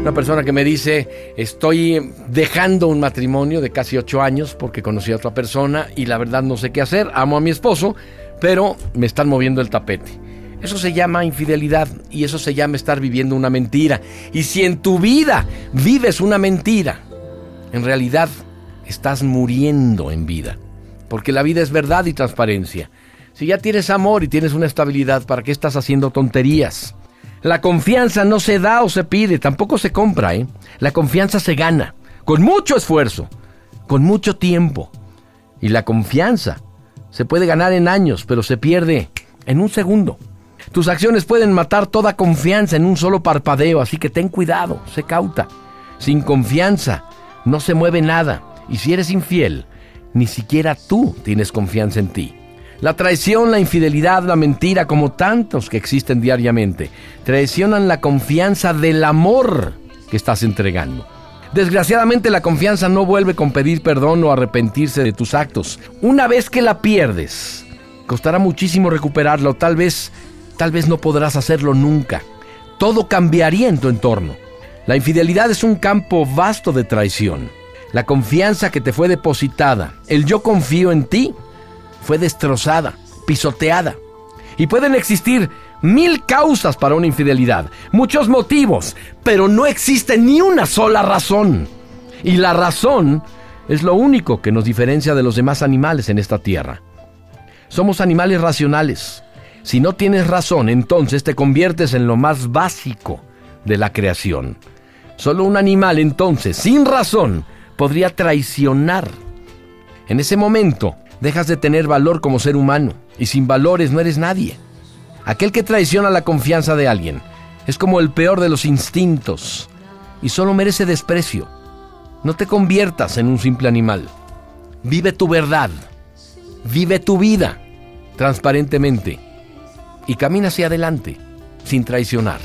Una persona que me dice, estoy dejando un matrimonio de casi ocho años porque conocí a otra persona y la verdad no sé qué hacer, amo a mi esposo, pero me están moviendo el tapete. Eso se llama infidelidad y eso se llama estar viviendo una mentira. Y si en tu vida vives una mentira, en realidad estás muriendo en vida. Porque la vida es verdad y transparencia. Si ya tienes amor y tienes una estabilidad, ¿para qué estás haciendo tonterías? La confianza no se da o se pide, tampoco se compra, ¿eh? La confianza se gana, con mucho esfuerzo, con mucho tiempo. Y la confianza se puede ganar en años, pero se pierde en un segundo. Tus acciones pueden matar toda confianza en un solo parpadeo, así que ten cuidado, sé cauta. Sin confianza no se mueve nada, y si eres infiel, ni siquiera tú tienes confianza en ti. La traición, la infidelidad, la mentira, como tantos que existen diariamente, traicionan la confianza del amor que estás entregando. Desgraciadamente la confianza no vuelve con pedir perdón o arrepentirse de tus actos. Una vez que la pierdes, costará muchísimo recuperarla o tal vez, tal vez no podrás hacerlo nunca. Todo cambiaría en tu entorno. La infidelidad es un campo vasto de traición. La confianza que te fue depositada, el yo confío en ti, fue destrozada, pisoteada. Y pueden existir mil causas para una infidelidad, muchos motivos, pero no existe ni una sola razón. Y la razón es lo único que nos diferencia de los demás animales en esta tierra. Somos animales racionales. Si no tienes razón, entonces te conviertes en lo más básico de la creación. Solo un animal entonces, sin razón, podría traicionar. En ese momento, dejas de tener valor como ser humano y sin valores no eres nadie. Aquel que traiciona la confianza de alguien es como el peor de los instintos y solo merece desprecio. No te conviertas en un simple animal. Vive tu verdad. Vive tu vida transparentemente y camina hacia adelante sin traicionar.